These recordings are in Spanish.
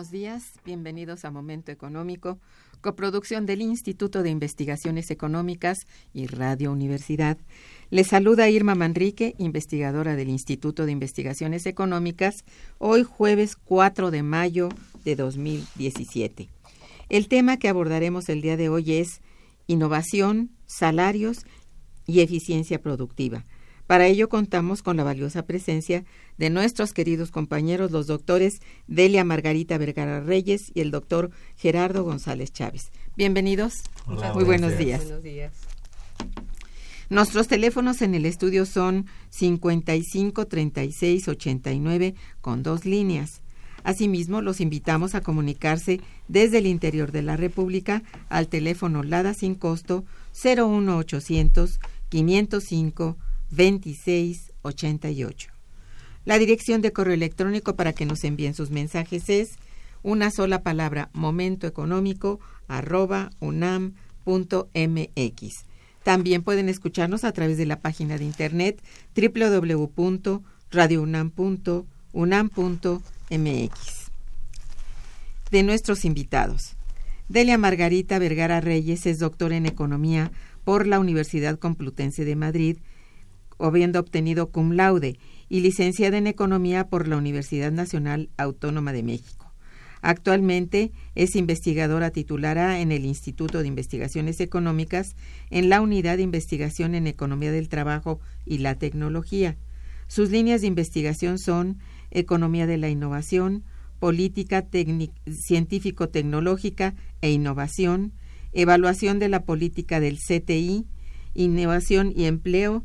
Buenos días, bienvenidos a Momento Económico, coproducción del Instituto de Investigaciones Económicas y Radio Universidad. Les saluda Irma Manrique, investigadora del Instituto de Investigaciones Económicas, hoy jueves 4 de mayo de 2017. El tema que abordaremos el día de hoy es innovación, salarios y eficiencia productiva. Para ello contamos con la valiosa presencia de nuestros queridos compañeros, los doctores Delia Margarita Vergara Reyes y el doctor Gerardo González Chávez. Bienvenidos. Muy buenos días. buenos días. Nuestros teléfonos en el estudio son 55 36 89 con dos líneas. Asimismo, los invitamos a comunicarse desde el interior de la República al teléfono LADA sin costo 01800 505 2688. La dirección de correo electrónico para que nos envíen sus mensajes es una sola palabra momentoeconómico arroba unam.mx. También pueden escucharnos a través de la página de internet www.radiounam.unam.mx. De nuestros invitados. Delia Margarita Vergara Reyes es doctora en Economía por la Universidad Complutense de Madrid habiendo obtenido cum laude, y licenciada en Economía por la Universidad Nacional Autónoma de México. Actualmente es investigadora titulara en el Instituto de Investigaciones Económicas en la Unidad de Investigación en Economía del Trabajo y la Tecnología. Sus líneas de investigación son Economía de la Innovación, Política Científico-Tecnológica e Innovación, Evaluación de la Política del CTI, Innovación y Empleo,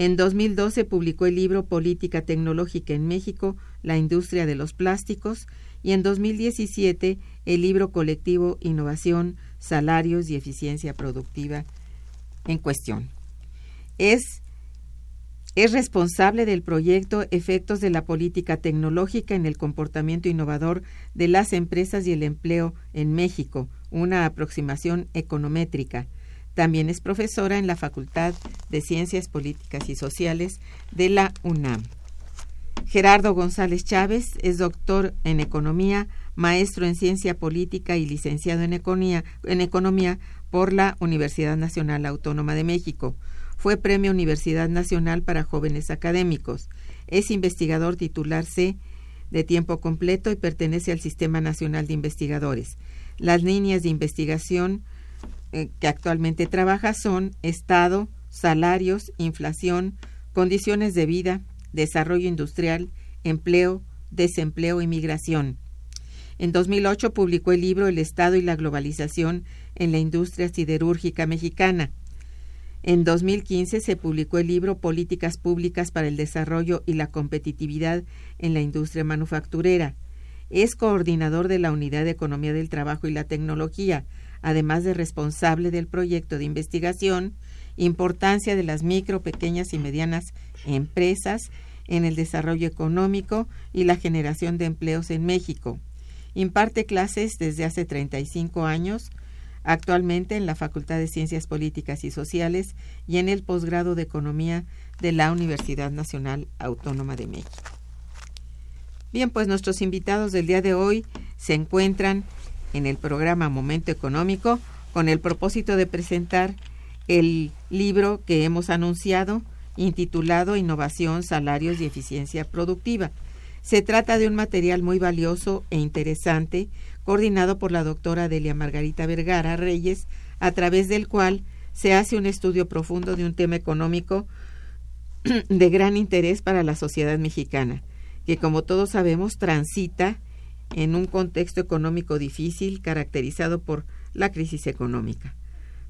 en 2012 publicó el libro Política Tecnológica en México, la industria de los plásticos, y en 2017 el libro colectivo Innovación, Salarios y Eficiencia Productiva en cuestión. Es, es responsable del proyecto Efectos de la Política Tecnológica en el Comportamiento Innovador de las Empresas y el Empleo en México, una aproximación econométrica también es profesora en la Facultad de Ciencias Políticas y Sociales de la UNAM. Gerardo González Chávez es doctor en Economía, maestro en Ciencia Política y licenciado en Economía, en Economía por la Universidad Nacional Autónoma de México. Fue Premio Universidad Nacional para Jóvenes Académicos. Es investigador titular C de tiempo completo y pertenece al Sistema Nacional de Investigadores. Las líneas de investigación eh, que actualmente trabaja son Estado, salarios, inflación, condiciones de vida, desarrollo industrial, empleo, desempleo y migración. En 2008 publicó el libro El Estado y la globalización en la industria siderúrgica mexicana. En 2015 se publicó el libro Políticas públicas para el desarrollo y la competitividad en la industria manufacturera. Es coordinador de la Unidad de Economía del Trabajo y la Tecnología, además de responsable del proyecto de investigación importancia de las micro, pequeñas y medianas empresas en el desarrollo económico y la generación de empleos en México. Imparte clases desde hace 35 años, actualmente en la Facultad de Ciencias Políticas y Sociales y en el posgrado de Economía de la Universidad Nacional Autónoma de México. Bien, pues nuestros invitados del día de hoy se encuentran en el programa Momento Económico con el propósito de presentar el libro que hemos anunciado intitulado Innovación, Salarios y Eficiencia Productiva. Se trata de un material muy valioso e interesante, coordinado por la doctora Delia Margarita Vergara Reyes, a través del cual se hace un estudio profundo de un tema económico de gran interés para la sociedad mexicana, que como todos sabemos transita en un contexto económico difícil caracterizado por la crisis económica,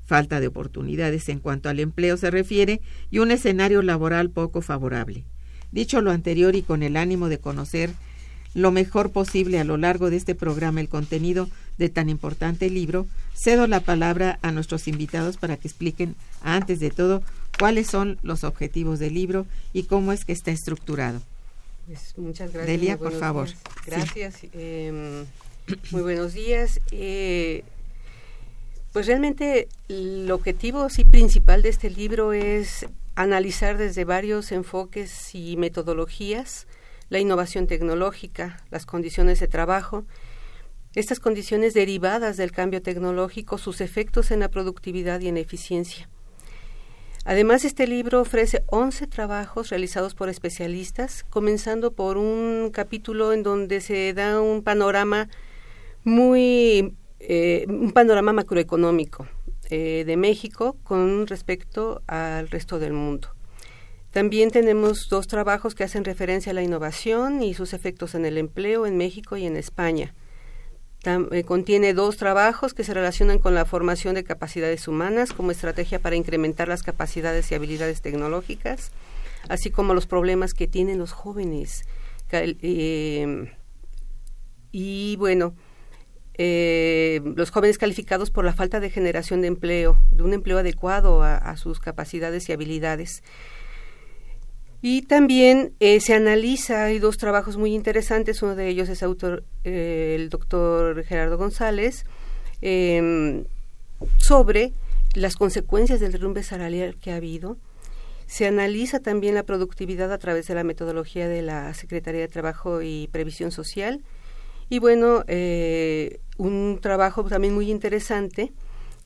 falta de oportunidades en cuanto al empleo se refiere y un escenario laboral poco favorable. Dicho lo anterior y con el ánimo de conocer lo mejor posible a lo largo de este programa el contenido de tan importante libro, cedo la palabra a nuestros invitados para que expliquen, antes de todo, cuáles son los objetivos del libro y cómo es que está estructurado. Pues muchas gracias. Delia, por favor. Gracias. Em, muy buenos días. Eh, pues realmente el objetivo sí principal de este libro es analizar desde varios enfoques y metodologías la innovación tecnológica, las condiciones de trabajo, estas condiciones derivadas del cambio tecnológico, sus efectos en la productividad y en la eficiencia. Además, este libro ofrece 11 trabajos realizados por especialistas, comenzando por un capítulo en donde se da un panorama muy, eh, un panorama macroeconómico eh, de México con respecto al resto del mundo. También tenemos dos trabajos que hacen referencia a la innovación y sus efectos en el empleo en México y en España. Eh, contiene dos trabajos que se relacionan con la formación de capacidades humanas como estrategia para incrementar las capacidades y habilidades tecnológicas, así como los problemas que tienen los jóvenes. Eh, y bueno, eh, los jóvenes calificados por la falta de generación de empleo, de un empleo adecuado a sus capacidades y habilidades. Y también eh, se analiza, hay dos trabajos muy interesantes, uno de ellos es autor, eh, el doctor Gerardo González, em, sobre las consecuencias del derrumbe salarial que ha habido. Se analiza también la productividad a través de la metodología de la Secretaría de Trabajo y Previsión Social. Y bueno, eh, un trabajo también muy interesante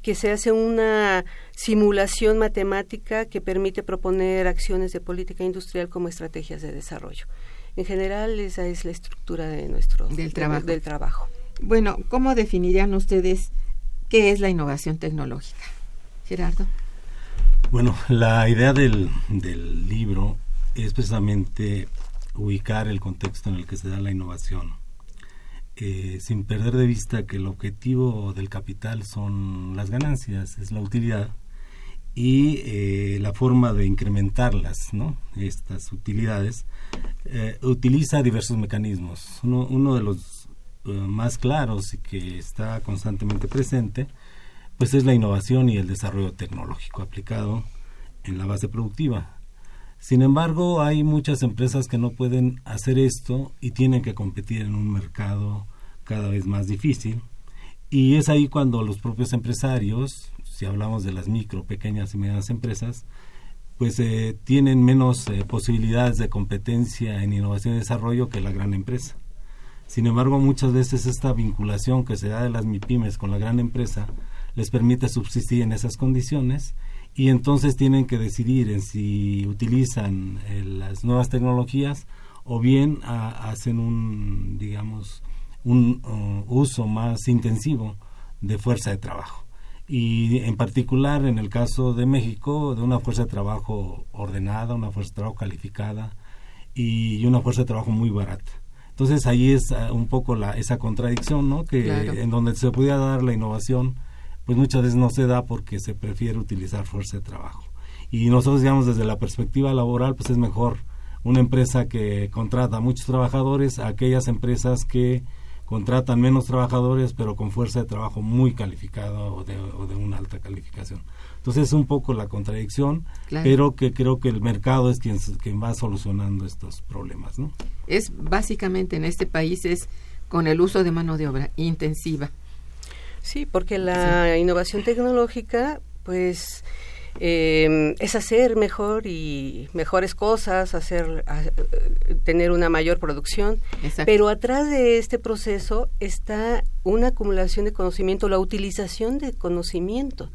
que se hace una simulación matemática que permite proponer acciones de política industrial como estrategias de desarrollo. En general, esa es la estructura de nuestro del trabajo. Del trabajo. Bueno, ¿cómo definirían ustedes qué es la innovación tecnológica? Gerardo. Bueno, la idea del, del libro es precisamente ubicar el contexto en el que se da la innovación eh, sin perder de vista que el objetivo del capital son las ganancias, es la utilidad y eh, la forma de incrementarlas, ¿no? estas utilidades, eh, utiliza diversos mecanismos. Uno, uno de los más claros y que está constantemente presente, pues es la innovación y el desarrollo tecnológico aplicado en la base productiva. Sin embargo, hay muchas empresas que no pueden hacer esto y tienen que competir en un mercado cada vez más difícil. Y es ahí cuando los propios empresarios, si hablamos de las micro, pequeñas y medianas empresas, pues eh, tienen menos eh, posibilidades de competencia en innovación y desarrollo que la gran empresa. Sin embargo, muchas veces esta vinculación que se da de las MIPIMES con la gran empresa les permite subsistir en esas condiciones y entonces tienen que decidir en si utilizan eh, las nuevas tecnologías o bien hacen un, digamos, un uh, uso más intensivo de fuerza de trabajo. Y en particular en el caso de México, de una fuerza de trabajo ordenada, una fuerza de trabajo calificada y una fuerza de trabajo muy barata. Entonces ahí es uh, un poco la, esa contradicción, ¿no? Que en donde se podía dar la innovación, pues muchas veces no se da porque se prefiere utilizar fuerza de trabajo. Y nosotros, digamos, desde la perspectiva laboral, pues es mejor una empresa que contrata a muchos trabajadores a aquellas empresas que contratan menos trabajadores, pero con fuerza de trabajo muy calificada o de, una alta calificación. Entonces es un poco la contradicción, pero que creo que el mercado es quien, quien va solucionando estos problemas. ¿no? Es básicamente en este país es con el uso de mano de obra intensiva. Sí, porque la innovación tecnológica, pues eh, es hacer mejor y mejores cosas, hacer tener una mayor producción, pero atrás de este proceso está una acumulación de conocimiento, la utilización de conocimiento.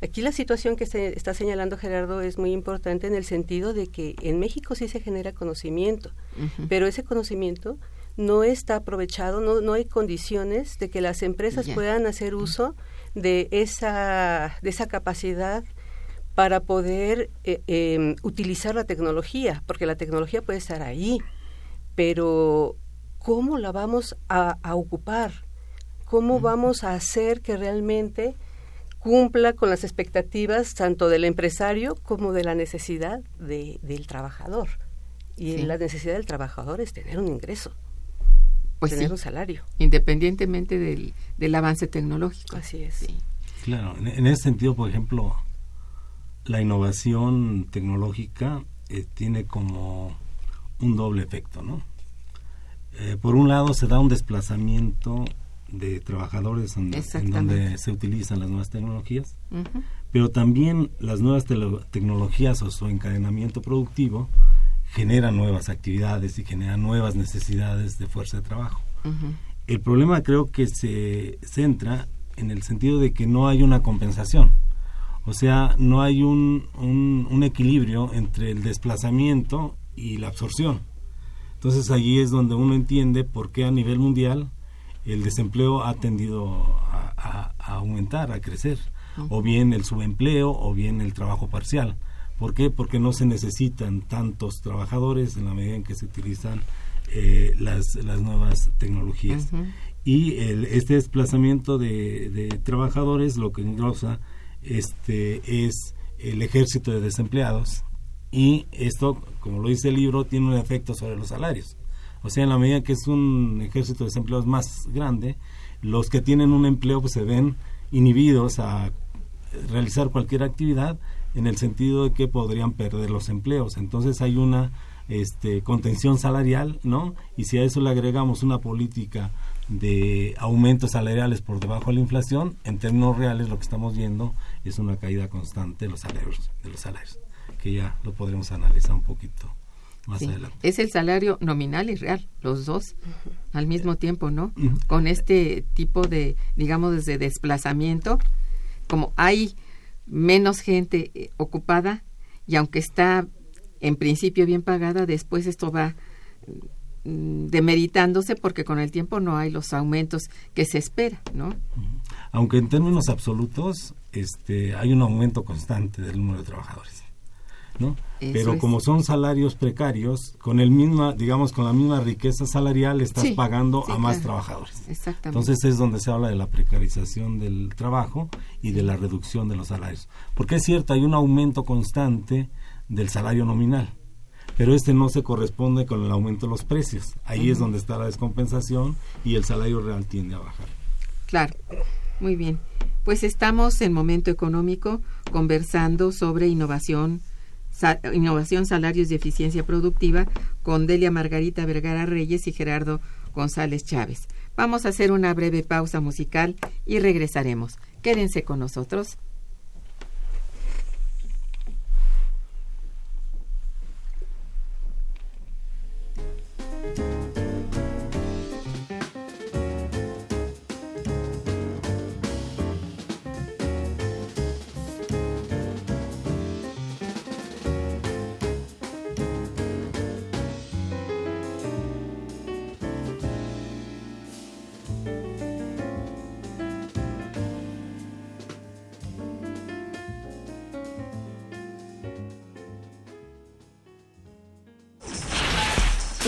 Aquí la situación que se está señalando Gerardo es muy importante en el sentido de que en México sí se genera conocimiento, pero ese conocimiento no está aprovechado, no, no hay condiciones de que las empresas puedan hacer uso de esa, de esa capacidad para poder eh, em, utilizar la tecnología, porque la tecnología puede estar ahí, pero ¿cómo la vamos a, ocupar? ¿Cómo vamos a hacer que realmente cumpla con las expectativas tanto del empresario como de la necesidad del trabajador? Y la necesidad del trabajador es tener un ingreso pues tener un salario. Independientemente del, del, avance tecnológico. Así es. Claro, en, ese sentido, por ejemplo, la innovación tecnológica eh, tiene como un doble efecto, ¿no? Eh, por un lado se da un desplazamiento de trabajadores en, donde se utilizan las nuevas tecnologías, pero también las nuevas tecnologías o su encadenamiento productivo genera nuevas actividades y genera nuevas necesidades de fuerza de trabajo. El problema creo que se centra en el sentido de que no hay una compensación. O sea, no hay un, un, equilibrio entre el desplazamiento y la absorción. Entonces allí es donde uno entiende por qué a nivel mundial el desempleo ha tendido a, aumentar, a crecer, o bien el subempleo o bien el trabajo parcial. ¿Por qué? Porque no se necesitan tantos trabajadores en la medida en que se utilizan eh, las, las, nuevas tecnologías. Y el, este desplazamiento de, de, trabajadores lo que engrosa este, es el ejército de desempleados y esto, como lo dice el libro, tiene un efecto sobre los salarios. O sea, en la medida que es un ejército de desempleados más grande, los que tienen un empleo pues, se ven inhibidos a realizar cualquier actividad en el sentido de que podrían perder los empleos. Entonces hay una este, contención salarial, ¿no? Y si a eso le agregamos una política de aumentos salariales por debajo de la inflación, en términos reales lo que estamos viendo es una caída constante de los salarios, de los salarios, que ya lo podremos analizar un poquito más adelante. Es el salario nominal y real, los dos al mismo tiempo, ¿no? Con este tipo de, digamos, de desplazamiento, como hay menos gente eh, ocupada y aunque está en principio bien pagada, después esto va mm, demeritándose porque con el tiempo no hay los aumentos que se espera, ¿no? Aunque en términos absolutos este, hay un aumento constante del número de trabajadores. Pero como son salarios precarios, con el misma, digamos, con la misma riqueza salarial estás pagando a más trabajadores. Entonces es donde se habla de la precarización del trabajo y de la reducción de los salarios. Porque es cierto, hay un aumento constante del salario nominal, pero este no se corresponde con el aumento de los precios. Ahí es donde está la descompensación y el salario real tiende a bajar. Claro, muy bien. Pues estamos en momento económico conversando sobre innovación Innovación, Salarios y Eficiencia Productiva con Delia Margarita Vergara Reyes y Gerardo González Chávez. Vamos a hacer una breve pausa musical y regresaremos. Quédense con nosotros.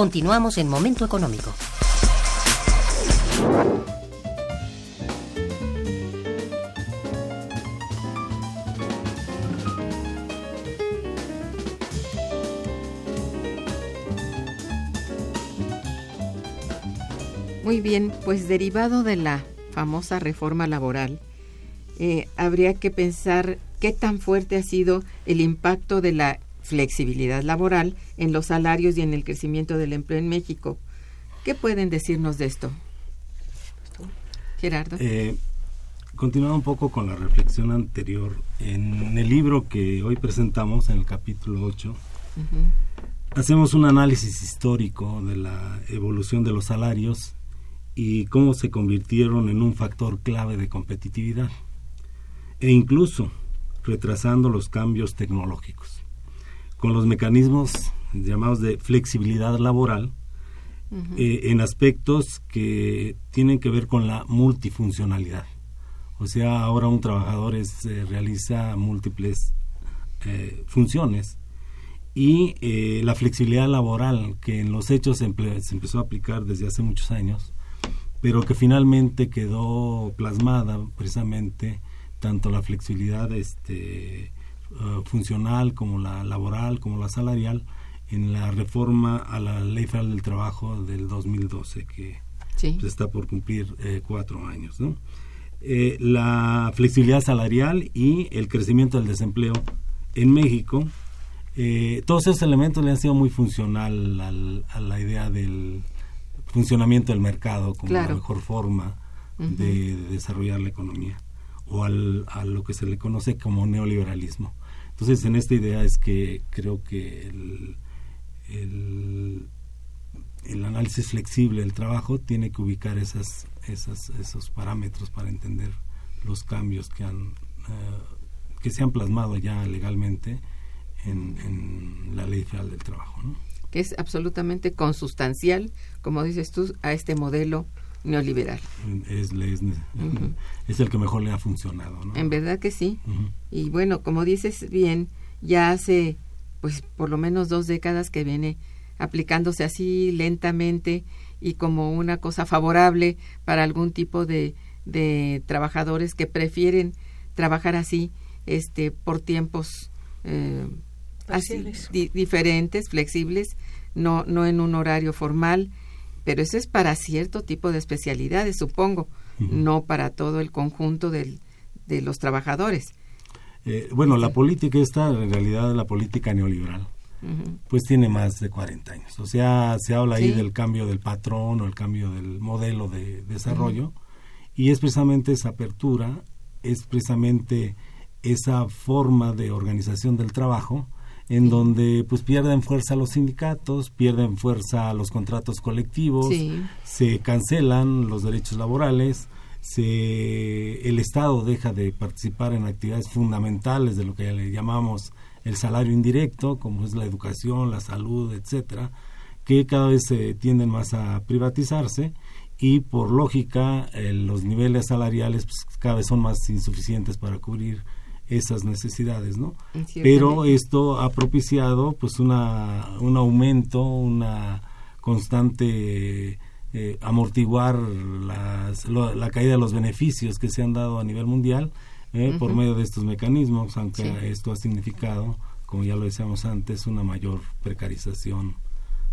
Continuamos en Momento Económico. Muy bien, pues derivado de la famosa reforma laboral, eh, habría que pensar qué tan fuerte ha sido el impacto de la flexibilidad laboral en los salarios y en el crecimiento del empleo en México. ¿Qué pueden decirnos de esto? Gerardo. Eh, continuando un poco con la reflexión anterior, en el libro que hoy presentamos, en el capítulo 8, hacemos un análisis histórico de la evolución de los salarios y cómo se convirtieron en un factor clave de competitividad e incluso retrasando los cambios tecnológicos con los mecanismos llamados de flexibilidad laboral eh, en aspectos que tienen que ver con la multifuncionalidad. O sea, ahora un trabajador es, eh, realiza múltiples eh, funciones y la flexibilidad laboral que en los hechos se, se, empezó a aplicar desde hace muchos años, pero que finalmente quedó plasmada precisamente tanto la flexibilidad este, funcional como la laboral, como la salarial, en la reforma a la Ley Federal del Trabajo del 2012, que pues, está por cumplir eh, cuatro años. Eh, la flexibilidad salarial y el crecimiento del desempleo en México, todos esos elementos le han sido muy funcional a la idea del funcionamiento del mercado como la mejor forma de, desarrollar la economía o al, a lo que se le conoce como neoliberalismo. Entonces, en esta idea es que creo que el, el, análisis flexible del trabajo tiene que ubicar esas, esas, esos parámetros para entender los cambios que, han, eh, que se han plasmado ya legalmente en, la Ley Federal del Trabajo. Que es absolutamente consustancial, como dices tú, a este modelo neoliberal. Es, es, el que mejor le ha funcionado. En verdad que sí. Y bueno, como dices bien, ya hace pues por lo menos dos décadas que viene aplicándose así lentamente y como una cosa favorable para algún tipo de, de trabajadores que prefieren trabajar así este por tiempos eh, así, diferentes flexibles no no en un horario formal pero eso es para cierto tipo de especialidades, supongo, no para todo el conjunto del, de los trabajadores. Eh, bueno, la política esta, en realidad la política neoliberal, pues tiene más de 40 años. O sea, se habla ahí del cambio del patrón o el cambio del modelo de desarrollo y es precisamente esa apertura, es precisamente esa forma de organización del trabajo en donde pues pierden fuerza los sindicatos, pierden fuerza los contratos colectivos, se cancelan los derechos laborales, se, el Estado deja de participar en actividades fundamentales de lo que le llamamos el salario indirecto, como es la educación, la salud, etcétera, que cada vez se tienden más a privatizarse y por lógica eh, los niveles salariales pues, cada vez son más insuficientes para cubrir esas necesidades, ¿no? Pero esto ha propiciado pues una, un aumento, una constante eh, amortiguar las, la caída de los beneficios que se han dado a nivel mundial eh, por medio de estos mecanismos, aunque esto ha significado, como ya lo decíamos antes, una mayor precarización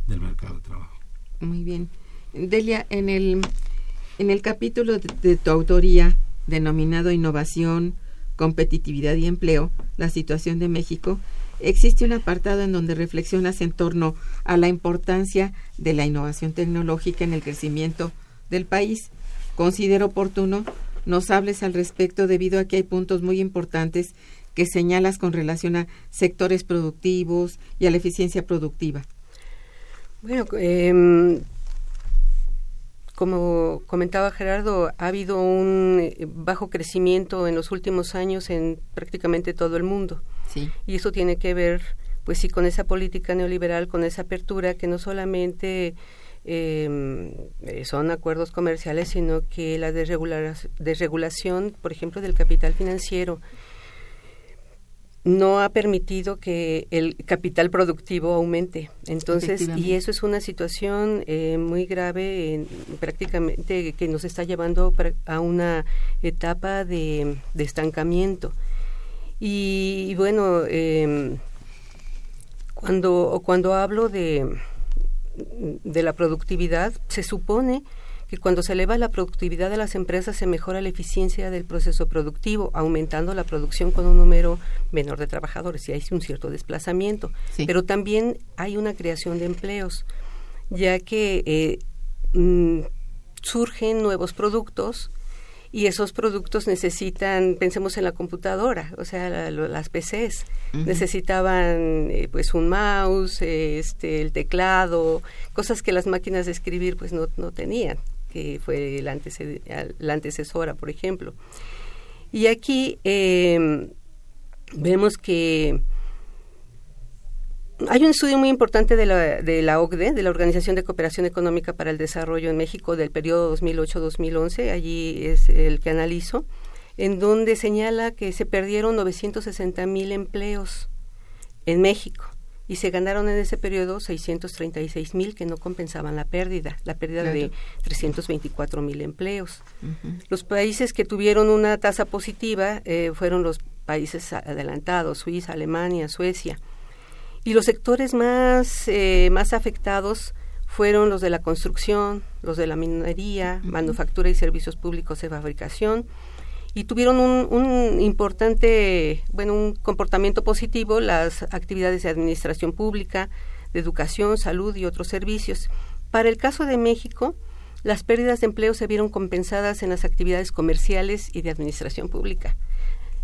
del mercado de trabajo. Muy bien. Delia, en el, en el capítulo de tu autoría denominado Innovación, competitividad y empleo, la situación de México, existe un apartado en donde reflexionas en torno a la importancia de la innovación tecnológica en el crecimiento del país. Considero oportuno nos hables al respecto debido a que hay puntos muy importantes que señalas con relación a sectores productivos y a la eficiencia productiva. Bueno, eh, como comentaba Gerardo, ha habido un eh, bajo crecimiento en los últimos años en prácticamente todo el mundo. Sí. Y eso tiene que ver, pues sí, con esa política neoliberal, con esa apertura que no solamente em, eh, son acuerdos comerciales, sino que la desregulación, por ejemplo, del capital financiero no ha permitido que el capital productivo aumente. Entonces, y eso es una situación eh, muy grave, en, prácticamente que nos está llevando a una etapa de, estancamiento. Y, bueno, eh, cuando, cuando hablo de, de la productividad, se supone que cuando se eleva la productividad de las empresas se mejora la eficiencia del proceso productivo, aumentando la producción con un número menor de trabajadores y hay un cierto desplazamiento. Pero también hay una creación de empleos, ya que eh, mm, surgen nuevos productos y esos productos necesitan, pensemos en la computadora, o sea, las PCs, necesitaban eh, pues un mouse, este, el teclado, cosas que las máquinas de escribir pues no, no tenían que fue la, la antecesora, por ejemplo. Y aquí em, vemos que hay un estudio muy importante de la, de la OCDE, de la Organización de Cooperación Económica para el Desarrollo en México del periodo 2008-2011, allí es el que analizo, en donde señala que se perdieron 960 mil empleos en México y se ganaron en ese periodo 636 mil que no compensaban la pérdida, la pérdida de 324 mil empleos. Los países que tuvieron una tasa positiva eh, fueron los países adelantados, Suiza, Alemania, Suecia. Y los sectores más, eh, más afectados fueron los de la construcción, los de la minería, manufactura y servicios públicos de fabricación, y tuvieron un, importante, bueno, un comportamiento positivo las actividades de administración pública, de educación, salud y otros servicios. Para el caso de México, las pérdidas de empleo se vieron compensadas en las actividades comerciales y de administración pública.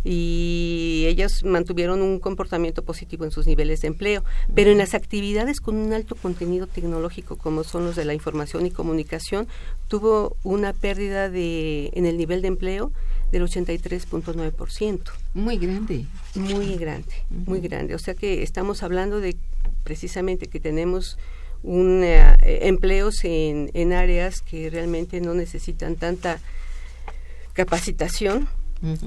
Y ellos mantuvieron un comportamiento positivo en sus niveles de empleo. Pero en las actividades con un alto contenido tecnológico, como son los de la información y comunicación, tuvo una pérdida de, en el nivel de empleo del 83.9%. Muy grande. Muy grande, muy grande. O sea que estamos hablando de precisamente que tenemos un, eh, empleos en, en áreas que realmente no necesitan tanta capacitación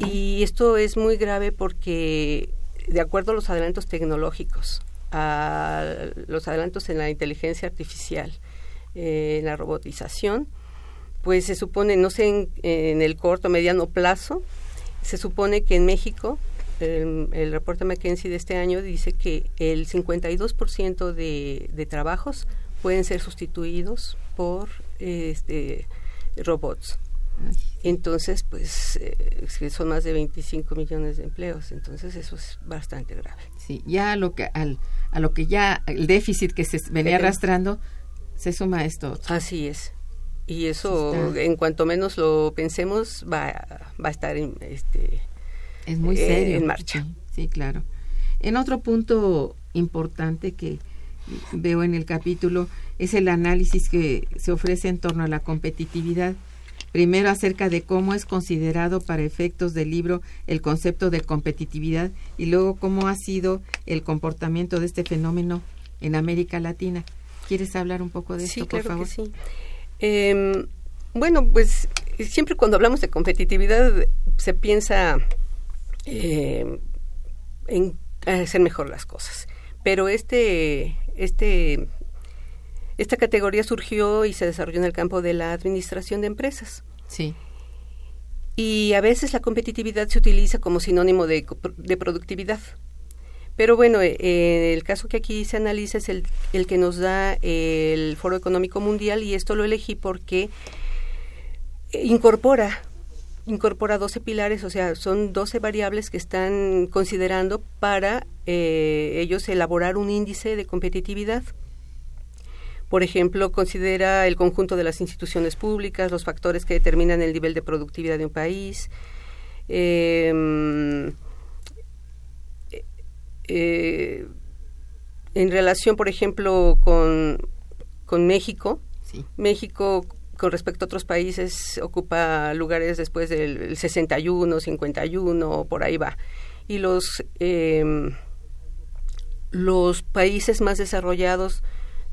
y esto es muy grave porque de acuerdo a los adelantos tecnológicos, a los adelantos en la inteligencia artificial, eh, en la robotización, pues se supone, no sé, en, el corto, mediano plazo, se supone que en México, el, reporte McKinsey de este año dice que el 52% de, de trabajos pueden ser sustituidos por este, robots. Entonces, pues eh, son más de 25 millones de empleos, entonces eso es bastante grave. Sí, ya a lo que al, a lo que ya el déficit que se venía eh, arrastrando se suma esto. Así es. Y eso en cuanto menos lo pensemos va, va a estar en, este es muy eh, serio. en marcha. Sí, claro. En otro punto importante que veo en el capítulo es el análisis que se ofrece en torno a la competitividad primero acerca de cómo es considerado para efectos del libro el concepto de competitividad y luego cómo ha sido el comportamiento de este fenómeno en América Latina. Quieres hablar un poco de esto por favor que sí. Eh, bueno, pues siempre cuando hablamos de competitividad se piensa eh, en hacer mejor las cosas. Pero este, este, esta categoría surgió y se desarrolló en el campo de la administración de empresas. Sí. Y a veces la competitividad se utiliza como sinónimo de, de productividad. Pero bueno, eh, el caso que aquí se analiza es el, el que nos da el Foro Económico Mundial y esto lo elegí porque incorpora incorpora 12 pilares, o sea, son 12 variables que están considerando para eh, ellos elaborar un índice de competitividad. Por ejemplo, considera el conjunto de las instituciones públicas, los factores que determinan el nivel de productividad de un país. Em, eh, en relación, por ejemplo, con, con México, México con respecto a otros países ocupa lugares después del 61, 51, por ahí va. Y los, eh, los países más desarrollados,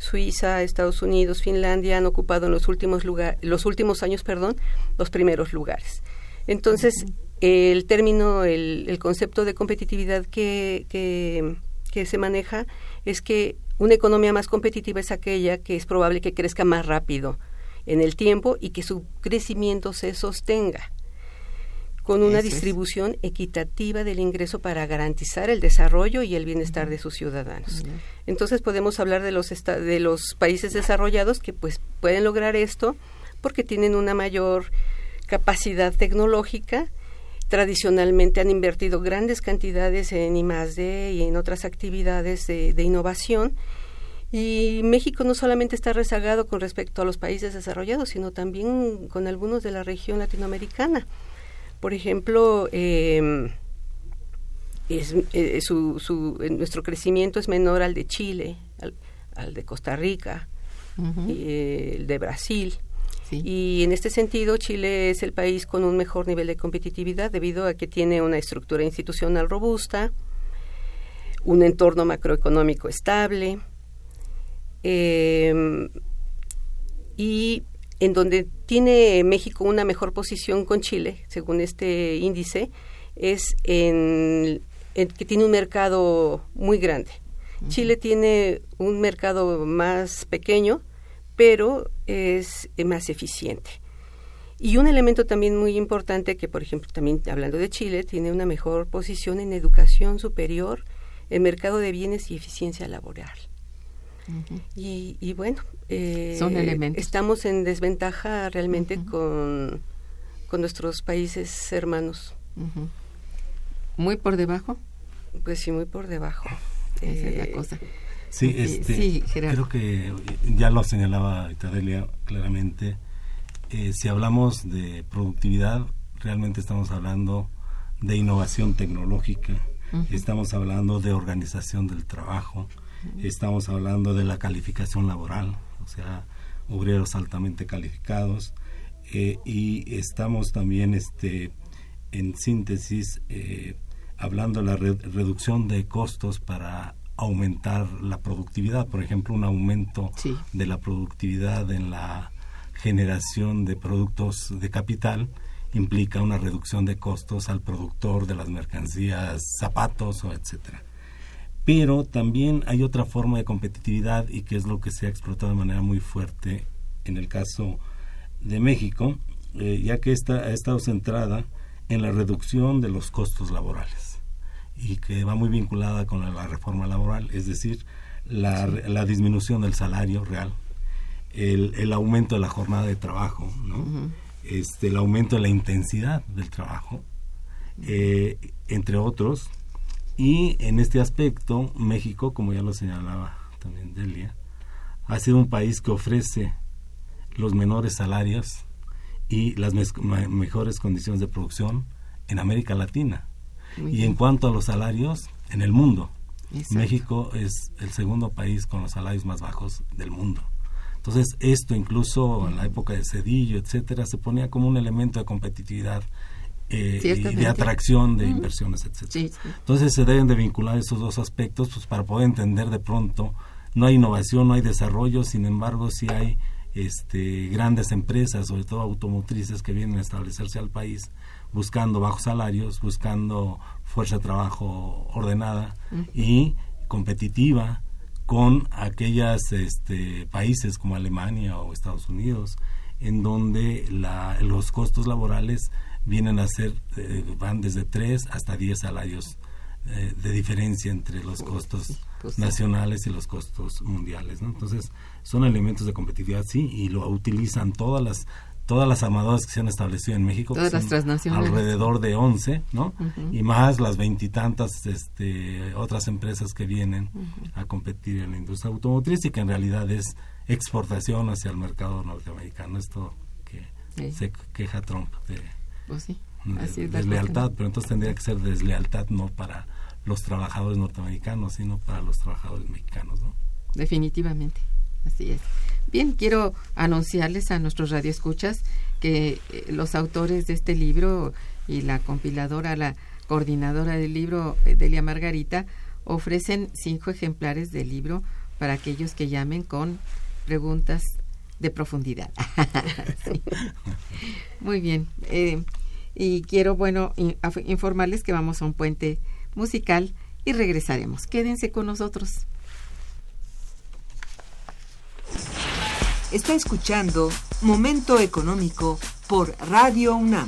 Suiza, Estados Unidos, Finlandia, han ocupado en los últimos, los últimos años perdón, los primeros lugares. Entonces, el término, el, el concepto de competitividad que, que, que se maneja es que una economía más competitiva es aquella que es probable que crezca más rápido en el tiempo y que su crecimiento se sostenga con una distribución equitativa del ingreso para garantizar el desarrollo y el bienestar de sus ciudadanos. Entonces podemos hablar de los de los países desarrollados que pues pueden lograr esto porque tienen una mayor capacidad tecnológica. Tradicionalmente han invertido grandes cantidades en I+D y en otras actividades de, de innovación y México no solamente está rezagado con respecto a los países desarrollados, sino también con algunos de la región latinoamericana. Por ejemplo, em, es, eh, su, nuestro crecimiento es menor al de Chile, al, de Costa Rica, y, el de Brasil. Y en este sentido, Chile es el país con un mejor nivel de competitividad debido a que tiene una estructura institucional robusta, un entorno macroeconómico estable eh, y en donde tiene México una mejor posición con Chile, según este índice, es en, que tiene un mercado muy grande. Chile tiene un mercado más pequeño, pero es más eficiente. Y un elemento también muy importante que, por ejemplo, también hablando de Chile, tiene una mejor posición en educación superior, en mercado de bienes y eficiencia laboral y, bueno, eh, estamos en desventaja realmente con, con nuestros países hermanos. ¿Muy por debajo? Pues sí, muy por debajo. Esa es la eh, cosa. Sí, este, creo que ya lo señalaba Itadelia claramente. Eh, si hablamos de productividad, realmente estamos hablando de innovación tecnológica, estamos hablando de organización del trabajo, Estamos hablando de la calificación laboral, o sea, obreros altamente calificados. Eh, y estamos también, este, en síntesis, eh, hablando de la reducción de costos para aumentar la productividad. Por ejemplo, un aumento de la productividad en la generación de productos de capital implica una reducción de costos al productor de las mercancías, zapatos o etcétera pero también hay otra forma de competitividad y que es lo que se ha explotado de manera muy fuerte en el caso de México, eh, ya que esta ha estado centrada en la reducción de los costos laborales y que va muy vinculada con la, reforma laboral, es decir, la, la, disminución del salario real, el, el, aumento de la jornada de trabajo, ¿no? este, el aumento de la intensidad del trabajo, eh, entre otros, y en este aspecto, México, como ya lo señalaba también Delia, ha sido un país que ofrece los menores salarios y las mejores condiciones de producción en América Latina. y en cuanto a los salarios, en el mundo. México es el segundo país con los salarios más bajos del mundo. Entonces, esto incluso en la época de Cedillo, etcétera, se ponía como un elemento de competitividad eh, y de atracción de inversiones, etcétera. Entonces se deben de vincular esos dos aspectos pues, para poder entender de pronto no hay innovación, no hay desarrollo, sin embargo sí hay este, grandes empresas, sobre todo automotrices, que vienen a establecerse al país buscando bajos salarios, buscando fuerza de trabajo ordenada y competitiva con aquellos este, países como Alemania o Estados Unidos, en donde la, los costos laborales vienen a ser, eh, van desde 3 hasta 10 salarios eh, de diferencia entre los costos nacionales y los costos mundiales. ¿no? Entonces, son elementos de competitividad, sí, y lo utilizan todas las todas las armadoras que se han establecido en México, todas que las son transnacionales. alrededor de 11, ¿no? Y más las veintitantas este, otras empresas que vienen a competir en la industria automotriz y que en realidad es exportación hacia el mercado norteamericano. Esto que Sí. se queja Trump de, Pues sí, de así es la deslealtad, pero entonces tendría que ser deslealtad no para los trabajadores norteamericanos, sino para los trabajadores mexicanos, ¿no? Definitivamente, así es. Bien, quiero anunciarles a nuestros radioescuchas que eh, los autores de este libro y la compiladora, la coordinadora del libro, eh, Delia Margarita, ofrecen cinco ejemplares del libro para aquellos que llamen con preguntas de profundidad. Sí. Muy bien. eh, y quiero, bueno, in- informarles que vamos a un puente musical y regresaremos. Quédense con nosotros. Está escuchando Momento Económico por Radio UNAM.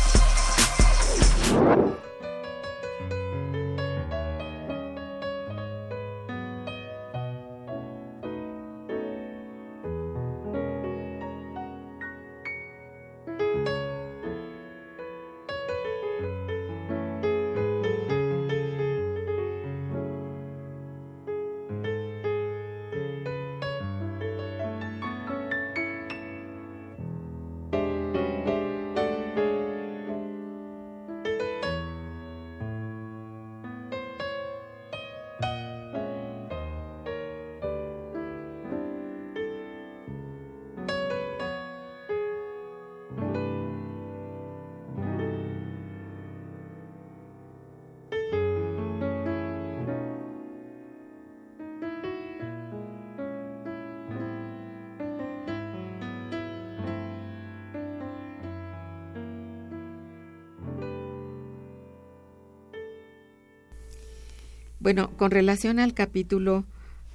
Bueno, con relación al capítulo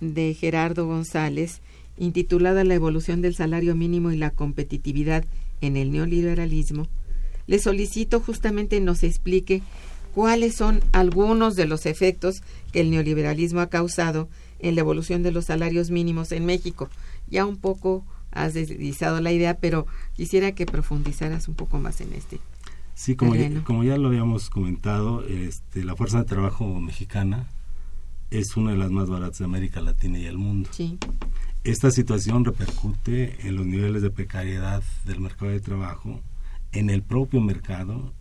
de Gerardo González, intitulada La evolución del salario mínimo y la competitividad en el neoliberalismo, le solicito justamente nos explique cuáles son algunos de los efectos que el neoliberalismo ha causado en la evolución de los salarios mínimos en México. Ya un poco has deslizado la idea, pero quisiera que profundizaras un poco más en este. Sí, como ya, como ya lo habíamos comentado, este, la fuerza de trabajo mexicana es una de las más baratas de América Latina y el mundo. Sí. Esta situación repercute en los niveles de precariedad del mercado de trabajo, en el propio mercado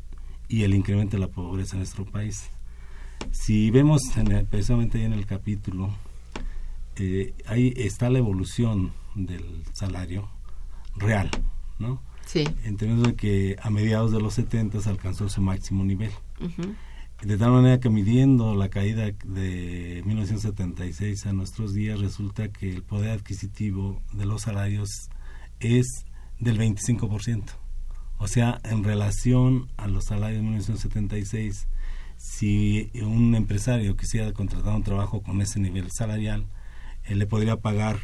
y el incremento de la pobreza en nuestro país. Si vemos en precisamente ahí en el capítulo, eh, ahí está la evolución del salario real, ¿no? Sí. En términos de que a mediados de los 70 alcanzó su máximo nivel. De tal manera que midiendo la caída de 1976 a nuestros días, resulta que el poder adquisitivo de los salarios es del 25%. O sea, en relación a los salarios de 1976, si un empresario quisiera contratar un trabajo con ese nivel salarial, él le podría pagar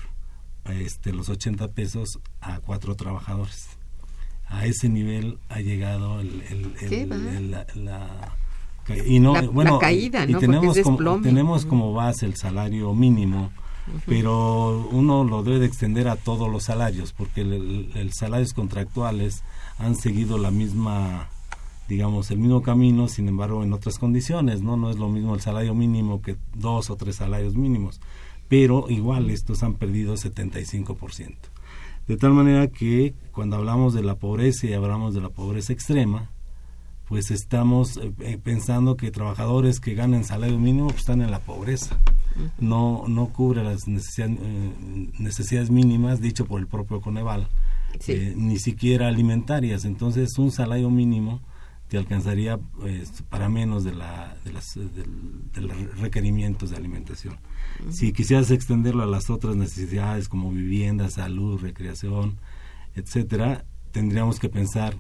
este, los 80 pesos a cuatro trabajadores. A ese nivel ha llegado el, la, y no, bueno, caída, y tenemos como, tenemos como base el salario mínimo, pero uno lo debe de extender a todos los salarios, porque los salarios contractuales han seguido la misma digamos el mismo camino sin embargo en otras condiciones no no es lo mismo el salario mínimo que dos o tres salarios mínimos pero igual estos han perdido 75%. De tal manera que cuando hablamos de la pobreza y hablamos de la pobreza extrema, pues estamos eh, eh, pensando que trabajadores que ganan salario mínimo pues están en la pobreza. No no cubre las necesidades, eh, necesidades mínimas dicho por el propio Coneval, ni siquiera alimentarias. Entonces un salario mínimo te alcanzaría pues, para menos de, la, de, las, de los requerimientos de alimentación. Si quisieras extenderlo a las otras necesidades como vivienda, salud, recreación, etcétera, tendríamos que pensar,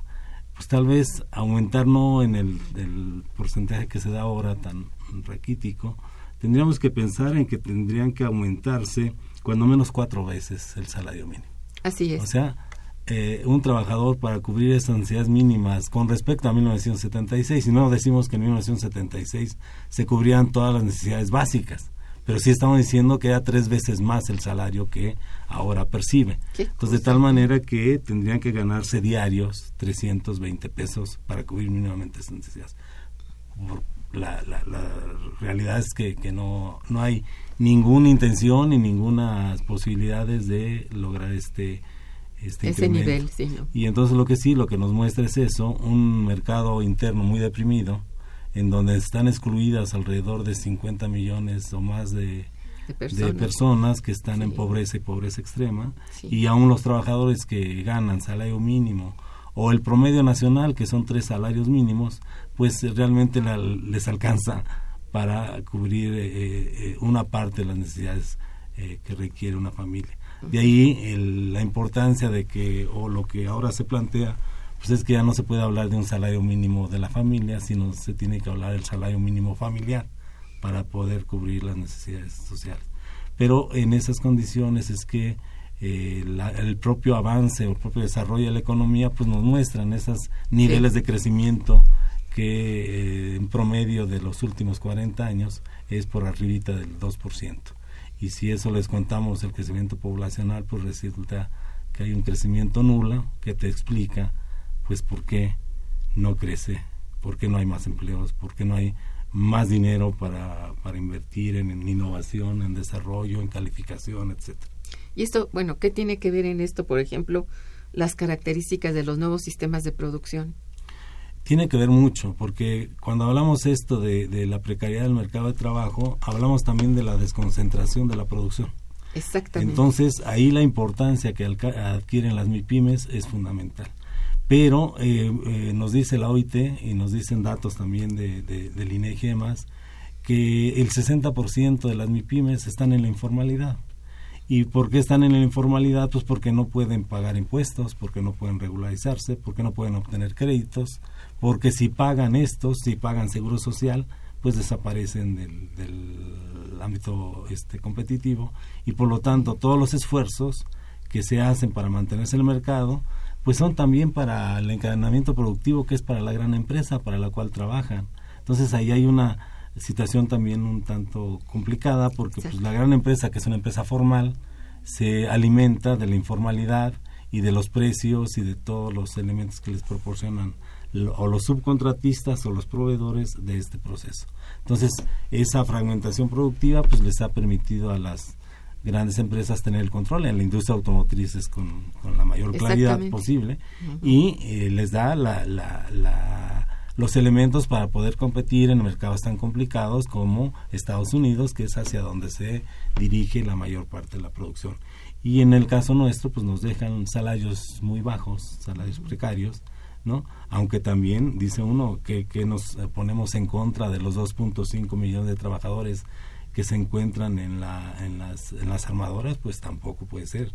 pues tal vez aumentar no en el, porcentaje que se da ahora tan raquítico, tendríamos que pensar en que tendrían que aumentarse cuando menos cuatro veces el salario mínimo. Así es. O sea, eh, un trabajador para cubrir esas necesidades mínimas con respecto a 1976, si no decimos que en 1976 se cubrían todas las necesidades básicas pero sí estamos diciendo que era tres veces más el salario que ahora percibe. Entonces, de tal manera que tendrían que ganarse diarios 320 pesos para cubrir mínimamente esas necesidades. La, la, realidad es que, que no, no hay ninguna intención ni ninguna posibilidades de lograr este, este ese nivel. Sí, Y entonces lo que sí, lo que nos muestra es eso, un mercado interno muy deprimido, en donde están excluidas alrededor de 50 millones o más de, personas. que están en pobreza y pobreza extrema, y aún los trabajadores que ganan salario mínimo o el promedio nacional, que son tres salarios mínimos, pues realmente les alcanza para cubrir eh, eh, una parte de las necesidades eh, que requiere una familia. De ahí la importancia de que, o lo que ahora se plantea, pues es que ya no se puede hablar de un salario mínimo de la familia, sino se tiene que hablar del salario mínimo familiar para poder cubrir las necesidades sociales. Pero en esas condiciones es que eh, el propio avance o el propio desarrollo de la economía pues nos muestran esos niveles de crecimiento que eh, en promedio de los últimos 40 años es por arribita del 2%. Y si eso les contamos el crecimiento poblacional, pues resulta que hay un crecimiento nulo que te explica pues ¿por qué no crece? ¿Por qué no hay más empleos? ¿Por qué no hay más dinero para, para invertir en, innovación, en desarrollo, en calificación, etcétera? Y esto, bueno, ¿qué tiene que ver en esto, por ejemplo, las características de los nuevos sistemas de producción? Tiene que ver mucho, porque cuando hablamos esto de, de la precariedad del mercado de trabajo, hablamos también de la desconcentración de la producción. Exactamente. Entonces, ahí la importancia que adquieren las MIPIMES es fundamental pero eh, eh, nos dice la OIT y nos dicen datos también de, de, del INEGI y demás, que el 60% de las MIPIMES están en la informalidad. ¿Y por qué están en la informalidad? Pues porque no pueden pagar impuestos, porque no pueden regularizarse, porque no pueden obtener créditos, porque si pagan estos, si pagan seguro social, pues desaparecen del, ámbito este competitivo y por lo tanto todos los esfuerzos que se hacen para mantenerse en el mercado pues son también para el encadenamiento productivo que es para la gran empresa para la cual trabajan entonces ahí hay una situación también un tanto complicada porque pues la gran empresa que es una empresa formal se alimenta de la informalidad y de los precios y de todos los elementos que les proporcionan o los subcontratistas o los proveedores de este proceso. Entonces, esa fragmentación productiva pues les ha permitido a las grandes empresas tener el control en la industria automotriz es con, la mayor claridad posible y eh, les da la, la, los elementos para poder competir en mercados tan complicados como Estados Unidos, que es hacia donde se dirige la mayor parte de la producción. Y en el caso nuestro, pues nos dejan salarios muy bajos, salarios precarios, ¿no? Aunque también dice uno que, que nos ponemos en contra de los 2.5 millones de trabajadores que se encuentran en, la, en, las, en las armadoras, pues tampoco puede ser.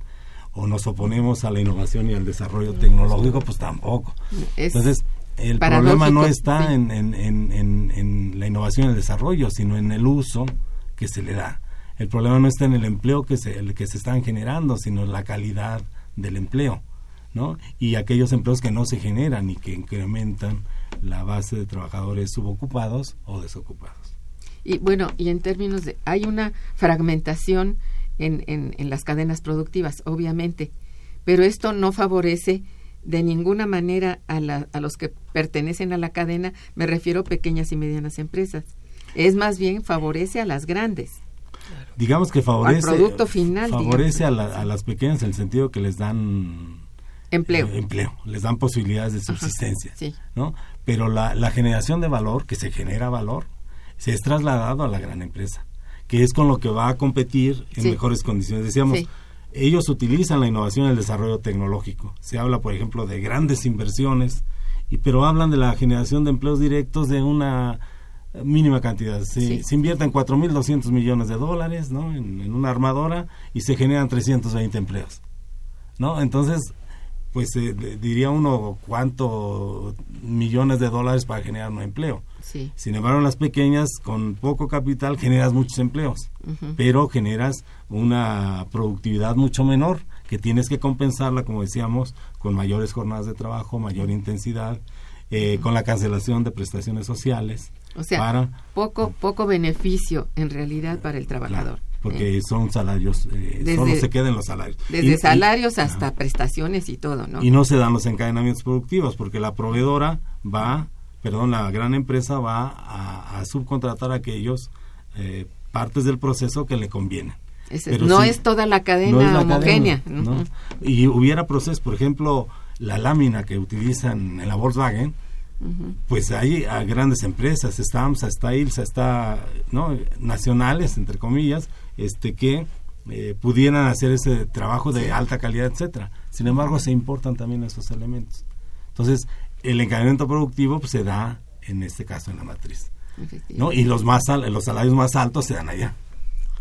O nos oponemos a la innovación y al desarrollo tecnológico, pues tampoco. Entonces, el problema no está en, en, en, en, la innovación y el desarrollo, sino en el uso que se le da. El problema no está en el empleo que se, el que se están generando, sino en la calidad del empleo. ¿no? Y aquellos empleos que no se generan y que incrementan la base de trabajadores subocupados o desocupados. Y bueno, y en términos de, hay una fragmentación en, en, las cadenas productivas, obviamente, pero esto no favorece de ninguna manera a, la, a los que pertenecen a la cadena, me refiero a pequeñas y medianas empresas. Es más bien favorece a las grandes. Digamos que favorece, al producto final, favorece a, a, las pequeñas en el sentido que les dan empleo. Eh, empleo, les dan posibilidades de subsistencia, ¿no? Pero la, la, generación de valor, que se genera valor, se es trasladado a la gran empresa, que es con lo que va a competir en mejores condiciones. Decíamos, ellos utilizan la innovación y el desarrollo tecnológico. Se habla, por ejemplo, de grandes inversiones, y pero hablan de la generación de empleos directos de una mínima cantidad. Se, se invierten 4.200 millones de dólares ¿no? en, en, una armadora y se generan 320 empleos. ¿no? Entonces, pues eh, diría uno cuánto millones de dólares para generar un empleo. Sí. Sin embargo, en las pequeñas, con poco capital, generas muchos empleos, pero generas una productividad mucho menor, que tienes que compensarla, como decíamos, con mayores jornadas de trabajo, mayor intensidad, eh, con la cancelación de prestaciones sociales. O sea, poco, poco beneficio en realidad para el trabajador porque son salarios, eh, solo se quedan los salarios. Desde salarios hasta prestaciones y todo, ¿no? Y no se dan los encadenamientos productivos, porque la proveedora va, perdón, la gran empresa va a, subcontratar aquellos eh, partes del proceso que le convienen. no es toda la cadena homogénea. Y hubiera procesos, por ejemplo, la lámina que utilizan en la Volkswagen, pues hay a grandes empresas, está AMSA, está ILSA, está ¿no? nacionales, entre comillas, este que eh, pudieran hacer ese trabajo de alta calidad, etcétera. Sin embargo, se importan también esos elementos. Entonces, el encadenamiento productivo pues, se da en este caso en la matriz. ¿no? Y los más los salarios más altos se dan allá.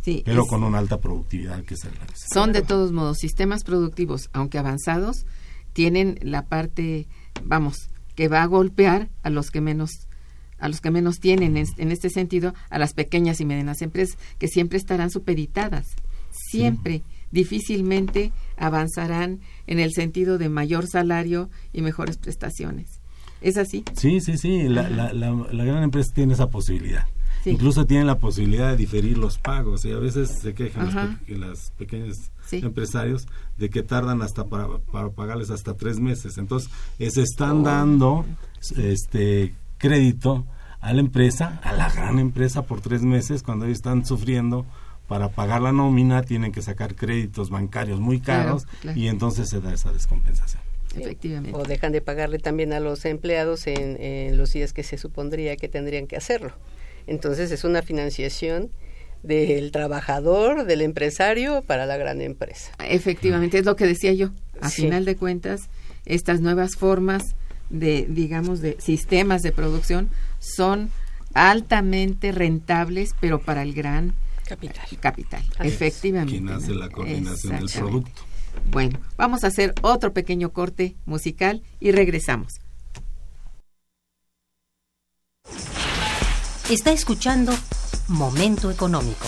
Sí, pero con una alta productividad que se Son de todos modos sistemas productivos, aunque avanzados, tienen la parte, vamos, que va a golpear a los que menos a los que menos tienen en este sentido a las pequeñas y medianas empresas que siempre estarán supeditadas. Siempre difícilmente avanzarán en el sentido de mayor salario y mejores prestaciones. Es así sí sí sí la, la, la, gran empresa tiene esa posibilidad. Incluso tienen la posibilidad de diferir los pagos y a veces se quejan los, las pequeñas empresarios de que tardan hasta para, para, pagarles hasta tres meses. Entonces, se están oh. dando este crédito a la empresa, a la gran empresa por tres meses cuando ellos están sufriendo para pagar la nómina tienen que sacar créditos bancarios muy caros y entonces se da esa descompensación. Efectivamente. O dejan de pagarle también a los empleados en, en los días que se supondría que tendrían que hacerlo. Entonces es una financiación del trabajador, del empresario para la gran empresa. Efectivamente, es lo que decía yo. A final de cuentas, estas nuevas formas de, digamos, de sistemas de producción son altamente rentables, pero para el gran capital. capital. Efectivamente. Quien hace la coordinación del producto. Bueno, vamos a hacer otro pequeño corte musical y regresamos. Está escuchando Momento Económico.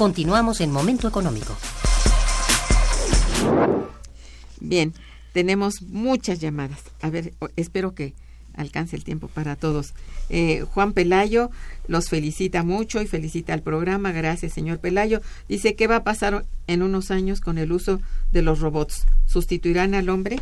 Continuamos en Momento Económico. Bien, tenemos muchas llamadas. A ver, espero que alcance el tiempo para todos. Eh, Juan Pelayo los felicita mucho y felicita al programa. Gracias, señor Pelayo. Dice, ¿qué va a pasar en unos años con el uso de los robots? ¿Sustituirán al hombre?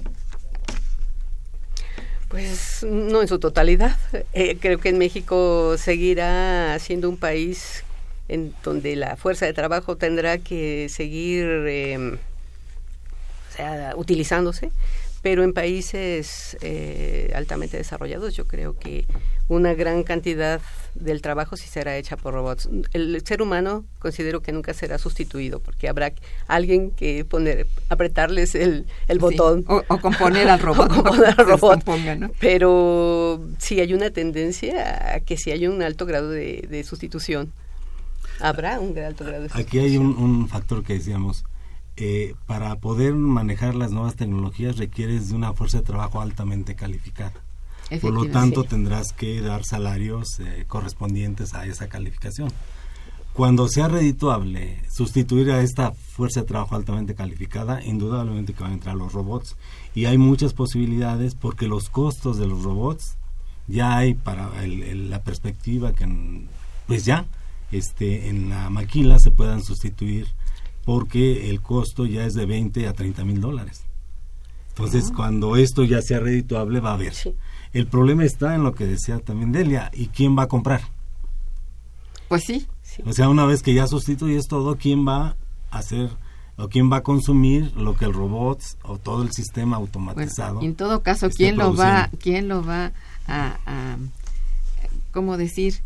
Pues no en su totalidad. Eh, creo que en México seguirá siendo un país en donde la fuerza de trabajo tendrá que seguir em, o sea, utilizándose, pero en países eh, altamente desarrollados yo creo que una gran cantidad del trabajo sí será hecha por robots. El ser humano considero que nunca será sustituido porque habrá alguien que poner, apretarles el, el botón. O, componer al robot. componer al robot. Pero sí hay una tendencia a que sí hay un alto grado de, de sustitución habrá un alto grado de Aquí hay un, factor que decíamos, eh, para poder manejar las nuevas tecnologías requieres de una fuerza de trabajo altamente calificada. Por lo tanto, tendrás que dar salarios eh, correspondientes a esa calificación. Cuando sea redituable sustituir a esta fuerza de trabajo altamente calificada, indudablemente que van a entrar los robots. Y hay muchas posibilidades porque los costos de los robots ya hay para la perspectiva que, pues ya, este, en la maquila se puedan sustituir porque el costo ya es de 20 a 30 mil dólares. Entonces, cuando esto ya sea redituable, va a haber. El problema está en lo que decía también Delia, ¿y quién va a comprar? Pues sí. O sea, una vez que ya sustituyes todo, ¿quién va a hacer o quién va a consumir lo que el robot o todo el sistema automatizado? en todo caso, ¿quién lo va, quién lo va a, a, cómo decir,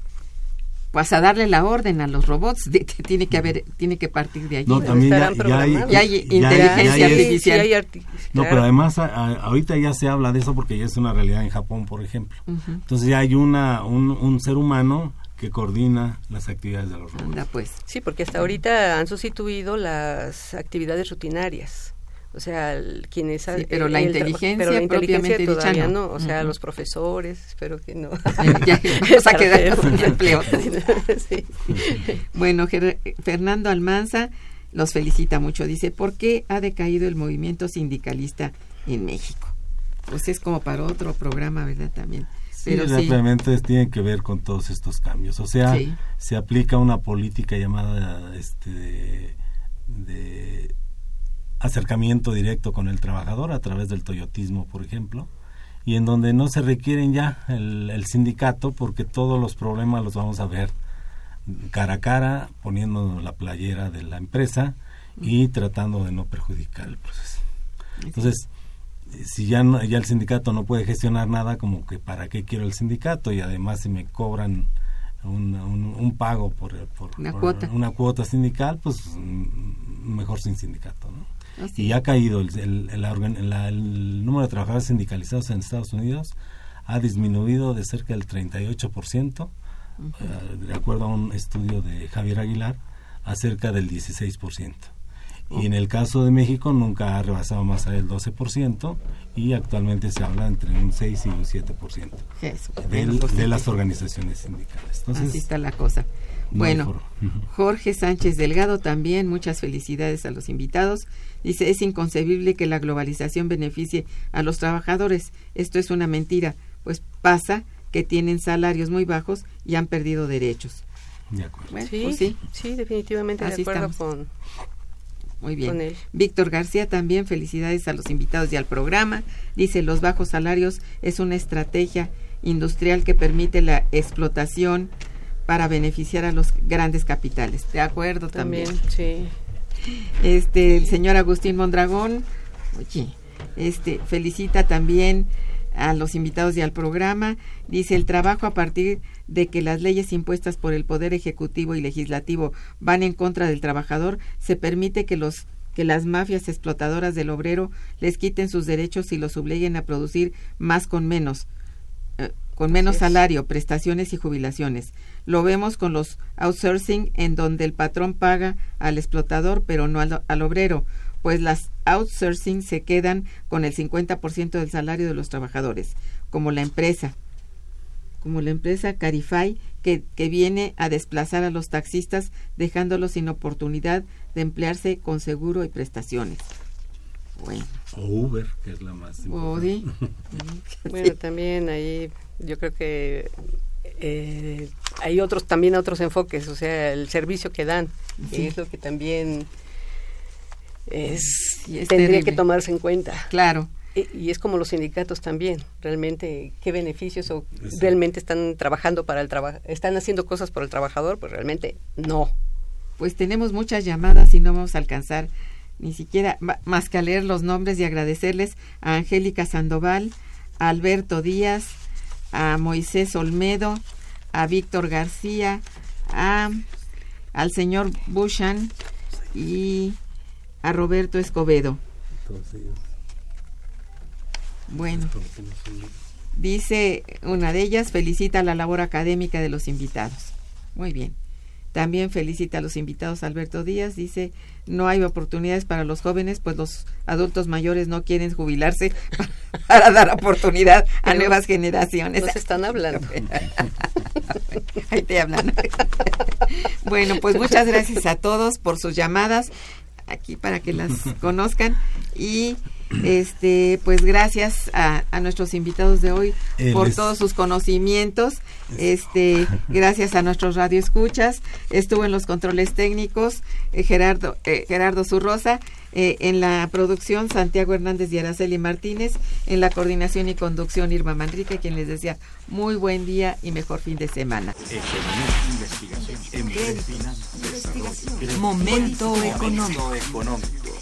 pues a darle la orden a los robots de que tiene que haber tiene que partir de allí. No también ya, hay, inteligencia artificial. no pero además ahorita ya se habla de eso porque ya es una realidad en Japón por ejemplo. Entonces ya hay una un, un, ser humano que coordina las actividades de los robots. Pues. Sí porque hasta ahorita han sustituido las actividades rutinarias o sea, quienes... Sí, pero, la inteligencia pero la inteligencia todavía no. O sea, los profesores, espero que no. ya, vamos a quedar sin empleo. Bueno, Fernando Almanza los felicita mucho. Dice, ¿por qué ha decaído el movimiento sindicalista en México? Pues es como para otro programa, ¿verdad? También. Sí, pero realmente tiene que ver con todos estos cambios. O sea, se aplica una política llamada este, de acercamiento directo con el trabajador a través del toyotismo, por ejemplo, y en donde no se requieren ya el, sindicato porque todos los problemas los vamos a ver cara a cara, poniendo la playera de la empresa y tratando de no perjudicar el proceso. Entonces, si ya, no, ya el sindicato no puede gestionar nada, como que para qué quiero el sindicato y además si me cobran un, un, pago por, por, una, cuota. una cuota sindical, pues mejor sin sindicato, ¿no? Y ha caído el, el, número de trabajadores sindicalizados en Estados Unidos ha disminuido de cerca del 38% eh, de acuerdo a un estudio de Javier Aguilar, a cerca del 16%. Y en el caso de México nunca ha rebasado más allá del 12% y actualmente se habla entre un 6 y un 7% del, de las organizaciones sindicales. Entonces, Así está la cosa. Bueno, Jorge Sánchez Delgado también, muchas felicidades a los invitados. Dice, es inconcebible que la globalización beneficie a los trabajadores. Esto es una mentira, pues pasa que tienen salarios muy bajos y han perdido derechos. De acuerdo. sí, pues sí, definitivamente de acuerdo con, muy bien. Víctor García también, felicidades a los invitados y al programa. Dice, los bajos salarios es una estrategia industrial que permite la explotación para beneficiar a los grandes capitales. De acuerdo también. sí. Este, el señor Agustín Mondragón, oye, este, felicita también a los invitados y al programa. Dice, el trabajo a partir de que las leyes impuestas por el Poder Ejecutivo y Legislativo van en contra del trabajador, se permite que los que las mafias explotadoras del obrero les quiten sus derechos y los obliguen a producir más con menos, eh, con menos salario, prestaciones y jubilaciones. Lo vemos con los outsourcing en donde el patrón paga al explotador pero no al, al obrero, pues las outsourcing se quedan con el 50% del salario de los trabajadores, como la empresa como la empresa Carify, que, que, viene a desplazar a los taxistas dejándolos sin oportunidad de emplearse con seguro y prestaciones. Bueno. O Uber, que es la más importante. bueno, también ahí yo creo que eh, hay otros también otros enfoques, o sea, el servicio que dan, que es lo que también es, tendría que tomarse en cuenta. Claro. Y, es como los sindicatos también, realmente, ¿qué beneficios o realmente están trabajando para el trabajo? ¿Están haciendo cosas por el trabajador? Pues realmente no. Pues tenemos muchas llamadas y no vamos a alcanzar ni siquiera más que a leer los nombres y agradecerles a Angélica Sandoval, a Alberto Díaz, a Moisés Olmedo, a Víctor García, a, al señor Bushan y a Roberto Escobedo. Bueno, dice una de ellas, felicita la labor académica de los invitados. Muy bien. También felicita a los invitados Alberto Díaz, dice, no hay oportunidades para los jóvenes, pues los adultos mayores no quieren jubilarse para dar oportunidad a nuevas generaciones. Nos están hablando. Ahí te hablan. bueno, pues muchas gracias a todos por sus llamadas aquí para que las conozcan y este pues gracias a, nuestros invitados de hoy por todos sus conocimientos. Este gracias a nuestros radioescuchas. Estuvo en los controles técnicos eh, Gerardo eh, Gerardo Zurrosa eh, en la producción Santiago Hernández y Araceli Martínez en la coordinación y conducción Irma Manrique quien les decía muy buen día y mejor fin de semana Momento económico.